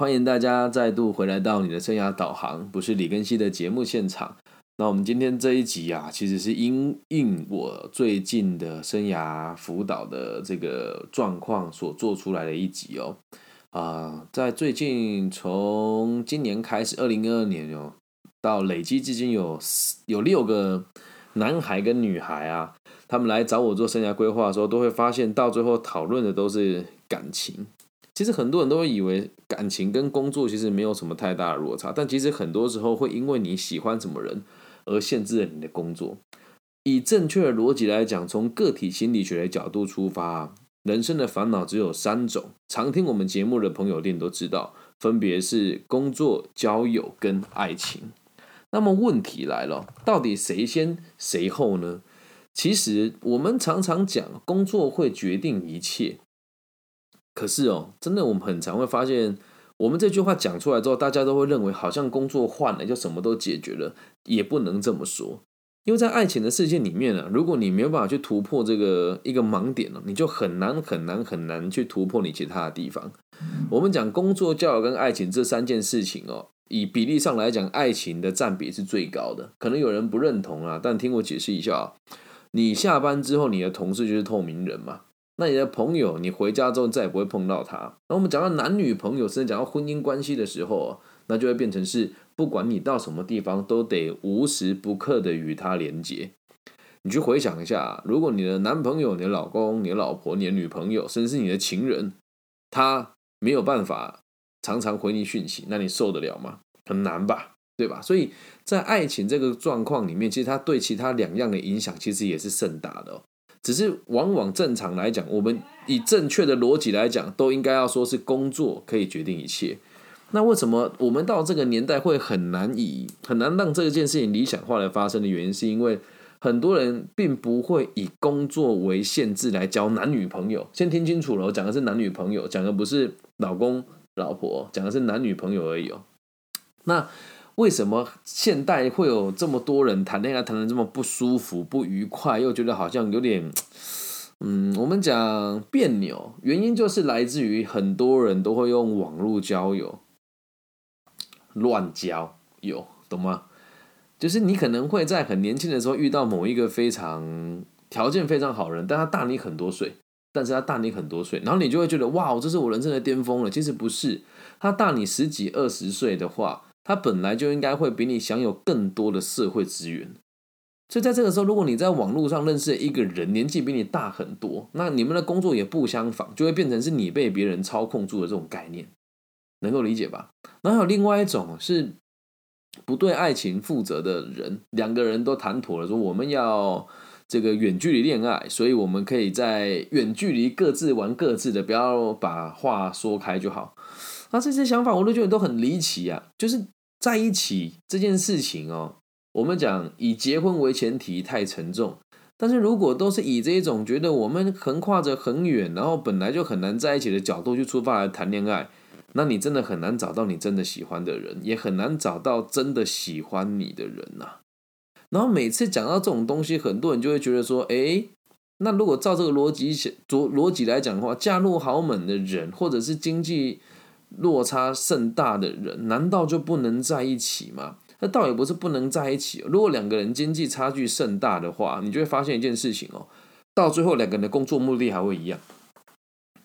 欢迎大家再度回来到你的生涯导航，不是李根熙的节目现场。那我们今天这一集啊，其实是因应我最近的生涯辅导的这个状况所做出来的一集哦。啊，在最近从今年开始，二零二二年哦，到累积至今有有六个男孩跟女孩啊，他们来找我做生涯规划的时候，都会发现到最后讨论的都是感情。其实很多人都会以为感情跟工作其实没有什么太大的落差，但其实很多时候会因为你喜欢什么人而限制了你的工作。以正确的逻辑来讲，从个体心理学的角度出发，人生的烦恼只有三种。常听我们节目的朋友一定都知道，分别是工作、交友跟爱情。那么问题来了，到底谁先谁后呢？其实我们常常讲，工作会决定一切。可是哦，真的，我们很常会发现，我们这句话讲出来之后，大家都会认为好像工作换了就什么都解决了，也不能这么说。因为在爱情的世界里面呢，如果你没有办法去突破这个一个盲点呢，你就很难很难很难去突破你其他的地方。我们讲工作、教育跟爱情这三件事情哦，以比例上来讲，爱情的占比是最高的。可能有人不认同啊，但听我解释一下，你下班之后，你的同事就是透明人嘛。那你的朋友，你回家之后再也不会碰到他。那我们讲到男女朋友，甚至讲到婚姻关系的时候，那就会变成是，不管你到什么地方，都得无时不刻的与他连接。你去回想一下，如果你的男朋友、你的老公、你的老婆、你的女朋友，甚至是你的情人，他没有办法常常回你讯息，那你受得了吗？很难吧，对吧？所以在爱情这个状况里面，其实他对其他两样的影响，其实也是甚大的。只是往往正常来讲，我们以正确的逻辑来讲，都应该要说是工作可以决定一切。那为什么我们到这个年代会很难以很难让这件事情理想化来发生的原因，是因为很多人并不会以工作为限制来交男女朋友。先听清楚了，我讲的是男女朋友，讲的不是老公老婆，讲的是男女朋友而已哦。那。为什么现代会有这么多人谈恋爱谈的这么不舒服、不愉快，又觉得好像有点，嗯，我们讲别扭，原因就是来自于很多人都会用网络交友，乱交友，懂吗？就是你可能会在很年轻的时候遇到某一个非常条件非常好人，但他大你很多岁，但是他大你很多岁，然后你就会觉得哇，这是我人生的巅峰了。其实不是，他大你十几二十岁的话。他本来就应该会比你享有更多的社会资源，所以在这个时候，如果你在网络上认识一个人，年纪比你大很多，那你们的工作也不相仿，就会变成是你被别人操控住的这种概念，能够理解吧？然后还有另外一种是不对爱情负责的人，两个人都谈妥了，说我们要这个远距离恋爱，所以我们可以在远距离各自玩各自的，不要把话说开就好。那这些想法我都觉得都很离奇啊！就是在一起这件事情哦，我们讲以结婚为前提太沉重，但是如果都是以这一种觉得我们横跨着很远，然后本来就很难在一起的角度去出发来谈恋爱，那你真的很难找到你真的喜欢的人，也很难找到真的喜欢你的人呐。然后每次讲到这种东西，很多人就会觉得说：，哎，那如果照这个逻辑逻逻辑来讲的话，嫁入豪门的人，或者是经济。落差甚大的人，难道就不能在一起吗？那倒也不是不能在一起。如果两个人经济差距甚大的话，你就会发现一件事情哦，到最后两个人的工作目的还会一样。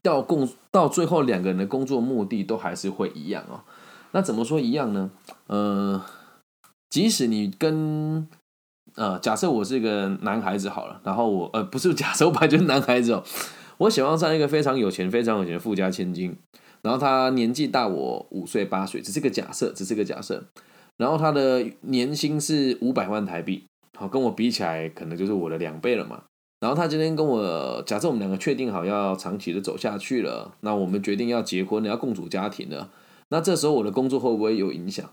到共到最后两个人的工作目的都还是会一样哦。那怎么说一样呢？呃，即使你跟呃，假设我是一个男孩子好了，然后我呃不是 假设我本来就是男孩子哦，我喜欢上一个非常有钱、非常有钱的富家千金。然后他年纪大我五岁八岁，只是个假设，只是个假设。然后他的年薪是五百万台币，好跟我比起来，可能就是我的两倍了嘛。然后他今天跟我假设我们两个确定好要长期的走下去了，那我们决定要结婚，要共组家庭了。那这时候我的工作会不会有影响？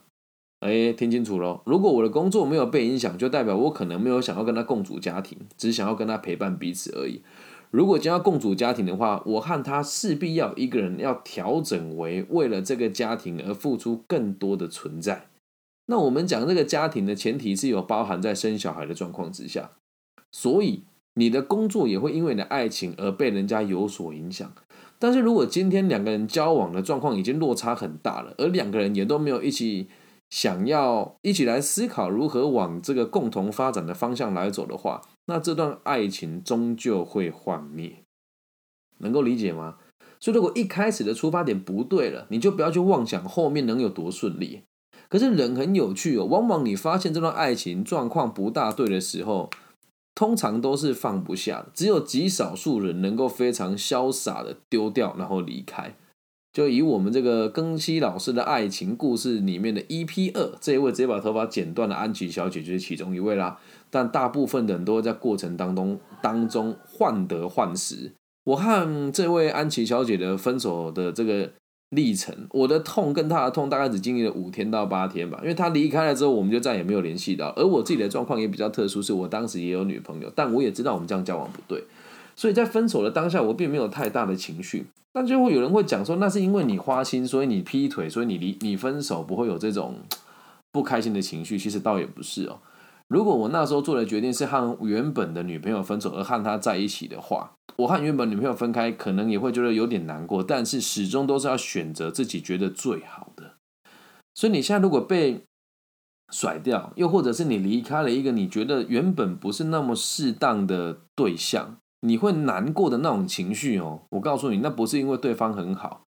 哎，听清楚喽！如果我的工作没有被影响，就代表我可能没有想要跟他共组家庭，只想要跟他陪伴彼此而已。如果将要共组家庭的话，我和他势必要一个人要调整为为了这个家庭而付出更多的存在。那我们讲这个家庭的前提是有包含在生小孩的状况之下，所以你的工作也会因为你的爱情而被人家有所影响。但是如果今天两个人交往的状况已经落差很大了，而两个人也都没有一起想要一起来思考如何往这个共同发展的方向来走的话，那这段爱情终究会幻灭。能够理解吗？所以如果一开始的出发点不对了，你就不要去妄想后面能有多顺利。可是人很有趣哦，往往你发现这段爱情状况不大对的时候。通常都是放不下，只有极少数人能够非常潇洒的丢掉，然后离开。就以我们这个庚希老师的爱情故事里面的 EP 二这一位直接把头发剪断的安琪小姐就是其中一位啦。但大部分的人都会在过程当中当中患得患失。我和这位安琪小姐的分手的这个。历程，我的痛跟她的痛大概只经历了五天到八天吧，因为她离开了之后，我们就再也没有联系到。而我自己的状况也比较特殊，是我当时也有女朋友，但我也知道我们这样交往不对，所以在分手的当下，我并没有太大的情绪。但就会有人会讲说，那是因为你花心，所以你劈腿，所以你离你分手不会有这种不开心的情绪。其实倒也不是哦。如果我那时候做的决定是和原本的女朋友分手，而和她在一起的话，我和原本女朋友分开，可能也会觉得有点难过，但是始终都是要选择自己觉得最好的。所以你现在如果被甩掉，又或者是你离开了一个你觉得原本不是那么适当的对象，你会难过的那种情绪哦。我告诉你，那不是因为对方很好，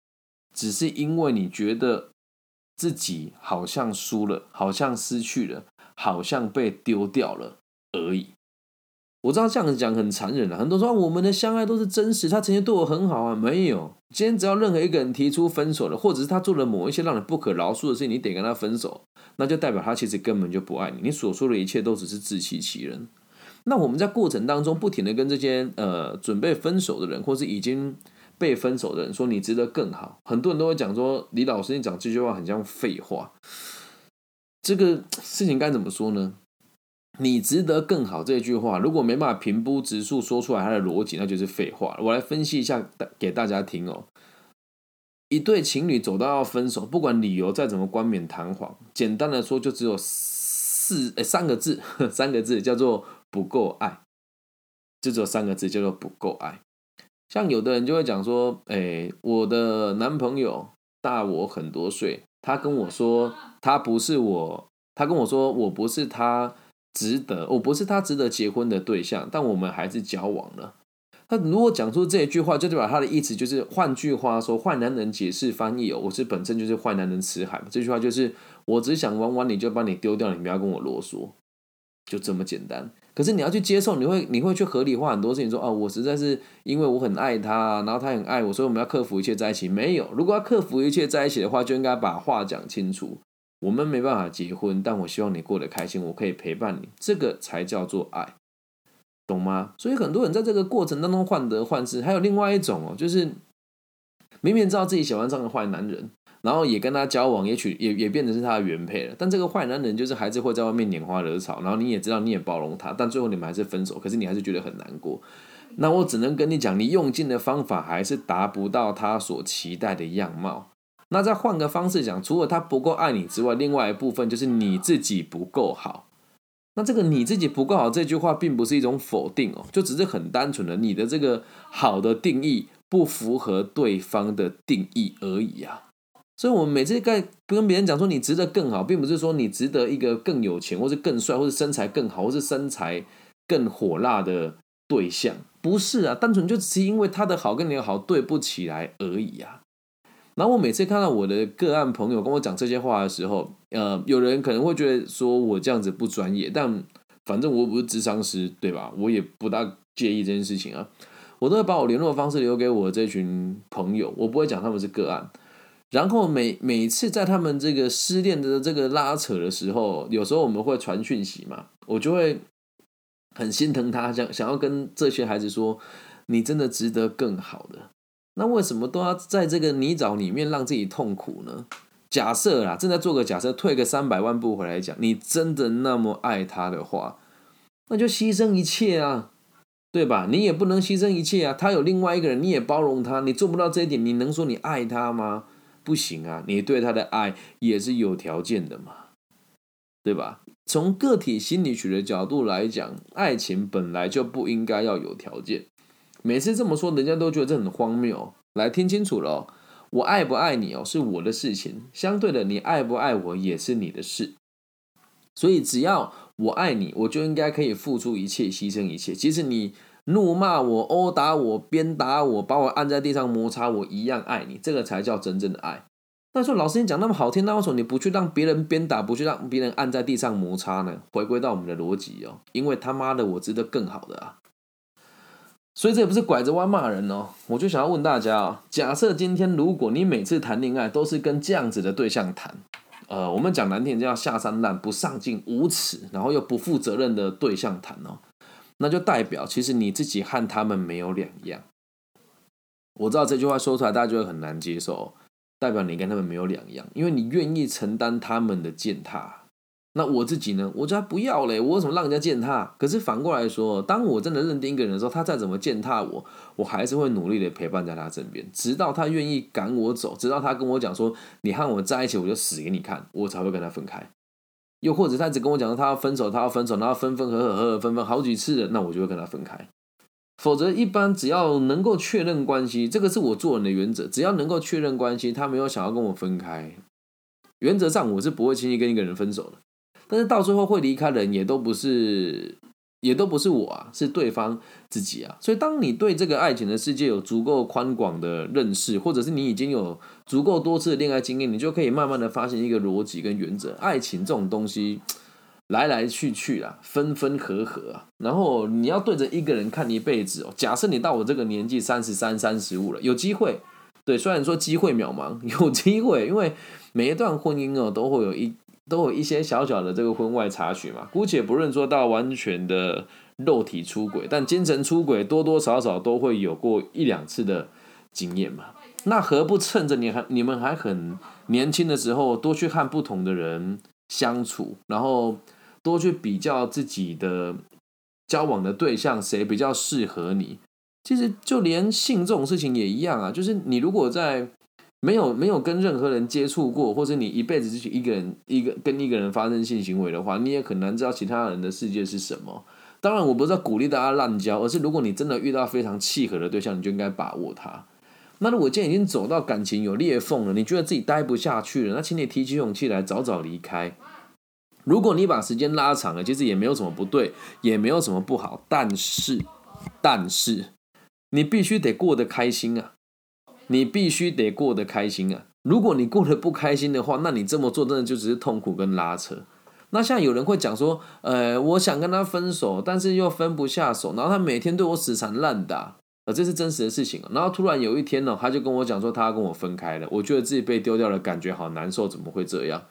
只是因为你觉得自己好像输了，好像失去了。好像被丢掉了而已。我知道这样子讲很残忍啊，很多说我们的相爱都是真实，他曾经对我很好啊，没有。今天只要任何一个人提出分手了，或者是他做了某一些让人不可饶恕的事情，你得跟他分手，那就代表他其实根本就不爱你。你所说的一切都只是自欺欺人。那我们在过程当中不停的跟这些呃准备分手的人，或是已经被分手的人说你值得更好，很多人都会讲说李老师你讲这句话很像废话。这个事情该怎么说呢？你值得更好这句话，如果没办法平铺直述说出来它的逻辑，那就是废话。我来分析一下给大家听哦。一对情侣走到要分手，不管理由再怎么冠冕堂皇，简单的说就只有四诶三个字，三个字叫做不够爱，就只有三个字叫做不够爱。像有的人就会讲说，哎，我的男朋友大我很多岁。他跟我说，他不是我，他跟我说，我不是他值得，我不是他值得结婚的对象，但我们还是交往了。他如果讲出这一句话，就代表他的意思就是，换句话说，坏男人解释翻译哦，我是本身就是坏男人吃海。这句话就是，我只想玩玩，你就把你丢掉，你不要跟我啰嗦，就这么简单。可是你要去接受，你会你会去合理化很多事情，说哦，我实在是因为我很爱他，然后他很爱我，所以我们要克服一切在一起。没有，如果要克服一切在一起的话，就应该把话讲清楚。我们没办法结婚，但我希望你过得开心，我可以陪伴你，这个才叫做爱，懂吗？所以很多人在这个过程当中患得患失。还有另外一种哦，就是明明知道自己喜欢上个坏男人。然后也跟他交往，也许也也变成是他的原配了。但这个坏男人就是还是会在外面拈花惹草，然后你也知道，你也包容他，但最后你们还是分手。可是你还是觉得很难过。那我只能跟你讲，你用尽的方法还是达不到他所期待的样貌。那再换个方式讲，除了他不够爱你之外，另外一部分就是你自己不够好。那这个你自己不够好这句话，并不是一种否定哦，就只是很单纯的你的这个好的定义不符合对方的定义而已啊。所以，我们每次在跟别人讲说你值得更好，并不是说你值得一个更有钱，或是更帅，或是身材更好，或是身材更火辣的对象，不是啊，单纯就只是因为他的好跟你的好对不起来而已啊。然后我每次看到我的个案朋友跟我讲这些话的时候，呃，有人可能会觉得说我这样子不专业，但反正我不是智商师，对吧？我也不大介意这件事情啊。我都会把我联络方式留给我这群朋友，我不会讲他们是个案。然后每每次在他们这个失恋的这个拉扯的时候，有时候我们会传讯息嘛，我就会很心疼他，想想要跟这些孩子说，你真的值得更好的。那为什么都要在这个泥沼里面让自己痛苦呢？假设啦，正在做个假设，退个三百万步回来讲，你真的那么爱他的话，那就牺牲一切啊，对吧？你也不能牺牲一切啊，他有另外一个人，你也包容他，你做不到这一点，你能说你爱他吗？不行啊，你对他的爱也是有条件的嘛，对吧？从个体心理学的角度来讲，爱情本来就不应该要有条件。每次这么说，人家都觉得这很荒谬。来听清楚了，我爱不爱你哦，是我的事情。相对的，你爱不爱我也是你的事。所以，只要我爱你，我就应该可以付出一切，牺牲一切。即使你怒骂我、殴打我、鞭打我、把我按在地上摩擦，我一样爱你。这个才叫真正的爱。那说老师你讲那么好听，那为什么你不去让别人鞭打，不去让别人按在地上摩擦呢？回归到我们的逻辑哦，因为他妈的我值得更好的啊。所以这也不是拐着弯骂人哦。我就想要问大家啊，假设今天如果你每次谈恋爱都是跟这样子的对象谈。呃，我们讲难听叫下三滥、不上进、无耻，然后又不负责任的对象谈哦，那就代表其实你自己和他们没有两样。我知道这句话说出来大家就会很难接受，代表你跟他们没有两样，因为你愿意承担他们的践踏。那我自己呢？我就不要嘞！我为什么让人家践踏？可是反过来说，当我真的认定一个人的时候，他再怎么践踏我，我还是会努力的陪伴在他身边，直到他愿意赶我走，直到他跟我讲说：“你和我在一起，我就死给你看。”我才会跟他分开。又或者他只跟我讲说他要分手，他要分手，然后分分合合，合合分分好几次的，那我就会跟他分开。否则，一般只要能够确认关系，这个是我做人的原则。只要能够确认关系，他没有想要跟我分开，原则上我是不会轻易跟一个人分手的。但是到最后会离开的人也都不是，也都不是我啊，是对方自己啊。所以当你对这个爱情的世界有足够宽广的认识，或者是你已经有足够多次的恋爱经验，你就可以慢慢的发现一个逻辑跟原则：爱情这种东西 来来去去啊，分分合合啊。然后你要对着一个人看一辈子哦。假设你到我这个年纪三十三、三十五了，有机会，对，虽然说机会渺茫，有机会，因为每一段婚姻哦都会有一。都有一些小小的这个婚外插曲嘛，姑且不论说到完全的肉体出轨，但精神出轨多多少少都会有过一两次的经验嘛。那何不趁着你还你们还很年轻的时候，多去和不同的人相处，然后多去比较自己的交往的对象谁比较适合你。其实就连性这种事情也一样啊，就是你如果在。没有没有跟任何人接触过，或者你一辈子就一个人一个跟一个人发生性行为的话，你也很难知道其他人的世界是什么。当然，我不是在鼓励大家滥交，而是如果你真的遇到非常契合的对象，你就应该把握它。那如果今天已经走到感情有裂缝了，你觉得自己待不下去了，那请你提起勇气来，早早离开。如果你把时间拉长了，其实也没有什么不对，也没有什么不好。但是，但是你必须得过得开心啊。你必须得过得开心啊！如果你过得不开心的话，那你这么做真的就只是痛苦跟拉扯。那像有人会讲说，呃，我想跟他分手，但是又分不下手，然后他每天对我死缠烂打，呃，这是真实的事情。然后突然有一天呢，他就跟我讲说，他要跟我分开了。我觉得自己被丢掉了，感觉好难受，怎么会这样？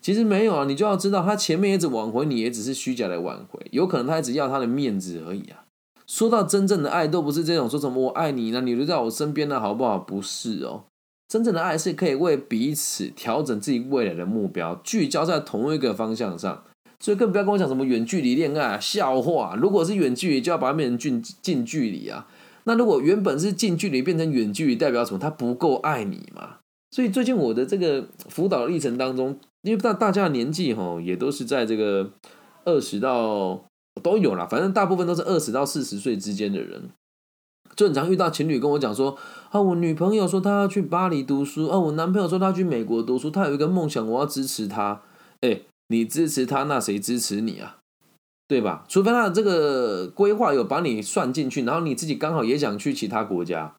其实没有啊，你就要知道，他前面一直挽回你，也只是虚假的挽回，有可能他只要他的面子而已啊。说到真正的爱，都不是这种说什么我爱你呢，你留在我身边呢，好不好？不是哦，真正的爱是可以为彼此调整自己未来的目标，聚焦在同一个方向上。所以更不要跟我讲什么远距离恋爱，啊笑话！如果是远距离，就要把它变成近近距离啊。那如果原本是近距离变成远距离，代表什么？他不够爱你嘛？所以最近我的这个辅导历程当中，因为大大家的年纪哈，也都是在这个二十到。都有啦，反正大部分都是二十到四十岁之间的人，就很常遇到情侣跟我讲说：啊，我女朋友说她要去巴黎读书，啊，我男朋友说他去美国读书，他有一个梦想，我要支持他。哎，你支持他，那谁支持你啊？对吧？除非他的这个规划有把你算进去，然后你自己刚好也想去其他国家，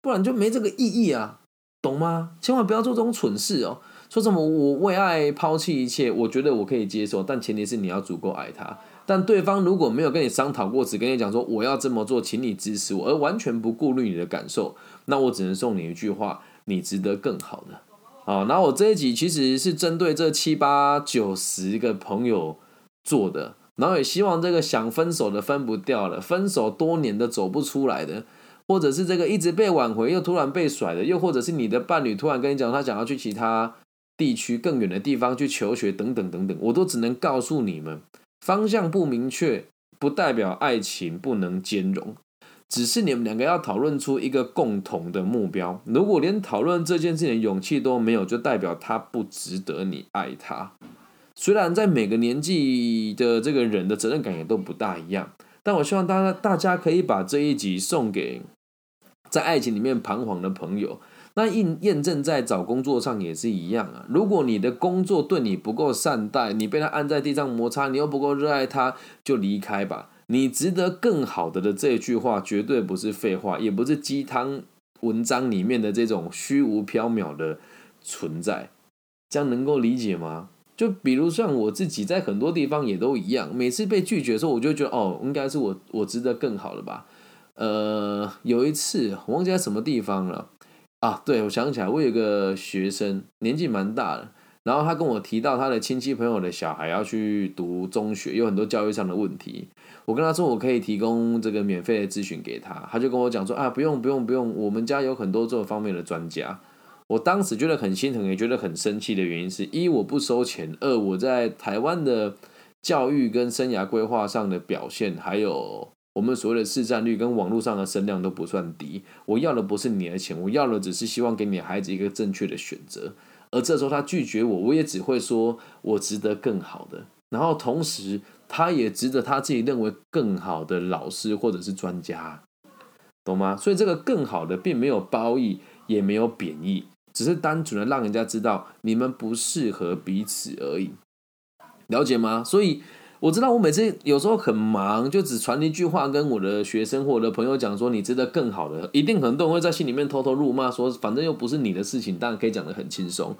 不然就没这个意义啊，懂吗？千万不要做这种蠢事哦。说什么我为爱抛弃一切，我觉得我可以接受，但前提是你要足够爱他。但对方如果没有跟你商讨过，只跟你讲说我要这么做，请你支持我，而完全不顾虑你的感受，那我只能送你一句话：你值得更好的。啊，那我这一集其实是针对这七八九十个朋友做的，然后也希望这个想分手的分不掉了，分手多年的走不出来的，或者是这个一直被挽回又突然被甩的，又或者是你的伴侣突然跟你讲他想要去其他地区更远的地方去求学等等等等，我都只能告诉你们。方向不明确，不代表爱情不能兼容，只是你们两个要讨论出一个共同的目标。如果连讨论这件事情的勇气都没有，就代表他不值得你爱他。虽然在每个年纪的这个人的责任感也都不大一样，但我希望大家大家可以把这一集送给在爱情里面彷徨的朋友。那验验证在找工作上也是一样啊。如果你的工作对你不够善待，你被他按在地上摩擦，你又不够热爱他，就离开吧。你值得更好的的这句话，绝对不是废话，也不是鸡汤文章里面的这种虚无缥缈的存在。这样能够理解吗？就比如像我自己在很多地方也都一样，每次被拒绝的时候，我就觉得哦，应该是我我值得更好的吧。呃，有一次我忘记在什么地方了。啊，对，我想起来，我有个学生年纪蛮大的，然后他跟我提到他的亲戚朋友的小孩要去读中学，有很多教育上的问题。我跟他说我可以提供这个免费的咨询给他，他就跟我讲说啊，不用不用不用，我们家有很多这方面的专家。我当时觉得很心疼，也觉得很生气的原因是一我不收钱，二我在台湾的教育跟生涯规划上的表现还有。我们所谓的市占率跟网络上的声量都不算低，我要的不是你的钱，我要的只是希望给你孩子一个正确的选择。而这时候他拒绝我，我也只会说我值得更好的，然后同时他也值得他自己认为更好的老师或者是专家，懂吗？所以这个更好的并没有褒义，也没有贬义，只是单纯的让人家知道你们不适合彼此而已，了解吗？所以。我知道我每次有时候很忙，就只传一句话跟我的学生或我的朋友讲说，你值得更好的，一定很多人会在心里面偷偷辱骂，说反正又不是你的事情，当然可以讲得很轻松，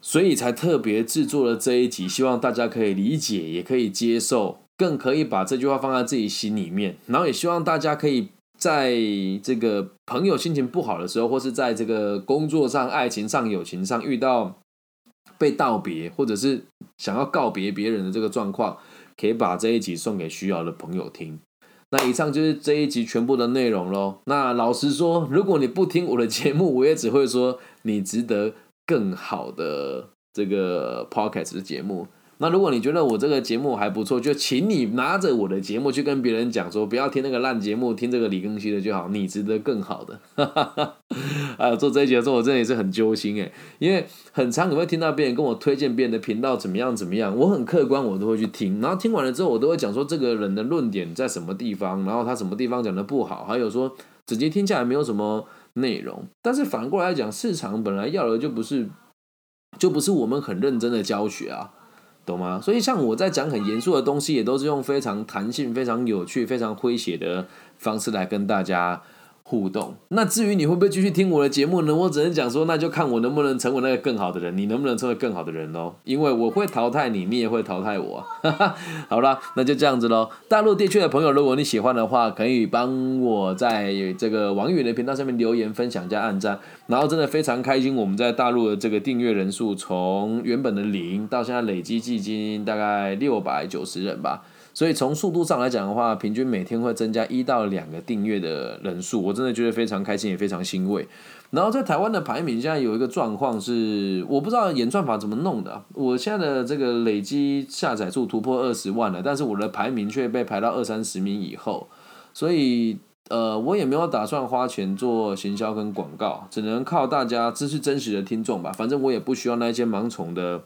所以才特别制作了这一集，希望大家可以理解，也可以接受，更可以把这句话放在自己心里面，然后也希望大家可以在这个朋友心情不好的时候，或是在这个工作上、爱情上、友情上遇到。被道别，或者是想要告别别人的这个状况，可以把这一集送给需要的朋友听。那以上就是这一集全部的内容喽。那老实说，如果你不听我的节目，我也只会说你值得更好的这个 podcast 的节目。那如果你觉得我这个节目还不错，就请你拿着我的节目去跟别人讲说，不要听那个烂节目，听这个李更新的就好，你值得更好的。啊，做这一集的时候，我真的也是很揪心诶，因为很常你会听到别人跟我推荐别人的频道怎么样怎么样，我很客观，我都会去听，然后听完了之后，我都会讲说这个人的论点在什么地方，然后他什么地方讲的不好，还有说直接听下来没有什么内容。但是反过来讲，市场本来要的就不是，就不是我们很认真的教学啊。懂吗？所以像我在讲很严肃的东西，也都是用非常弹性、非常有趣、非常诙谐的方式来跟大家。互动。那至于你会不会继续听我的节目呢？我只能讲说，那就看我能不能成为那个更好的人，你能不能成为更好的人喽？因为我会淘汰你，你也会淘汰我。好了，那就这样子喽。大陆地区的朋友，如果你喜欢的话，可以帮我在这个网易的频道上面留言、分享加按赞。然后真的非常开心，我们在大陆的这个订阅人数从原本的零到现在累积至今大概六百九十人吧。所以从速度上来讲的话，平均每天会增加一到两个订阅的人数，我真的觉得非常开心，也非常欣慰。然后在台湾的排名现在有一个状况是，我不知道演算法怎么弄的。我现在的这个累积下载数突破二十万了，但是我的排名却被排到二三十名以后。所以呃，我也没有打算花钱做行销跟广告，只能靠大家这是真实的听众吧。反正我也不需要那些盲从的。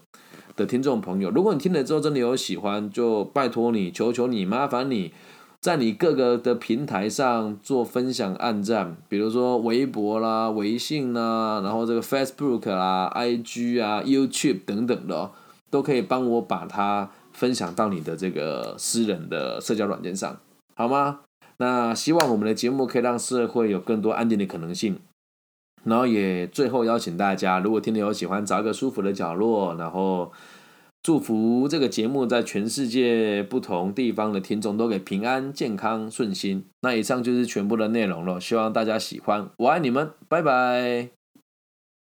听众朋友，如果你听了之后真的有喜欢，就拜托你，求求你，麻烦你在你各个的平台上做分享、按赞，比如说微博啦、微信啦，然后这个 Facebook 啦、IG 啊、YouTube 等等的，都可以帮我把它分享到你的这个私人的社交软件上，好吗？那希望我们的节目可以让社会有更多安定的可能性。然后也最后邀请大家，如果听得有喜欢，找一个舒服的角落，然后祝福这个节目在全世界不同地方的听众都给平安、健康、顺心。那以上就是全部的内容了，希望大家喜欢，我爱你们，拜拜。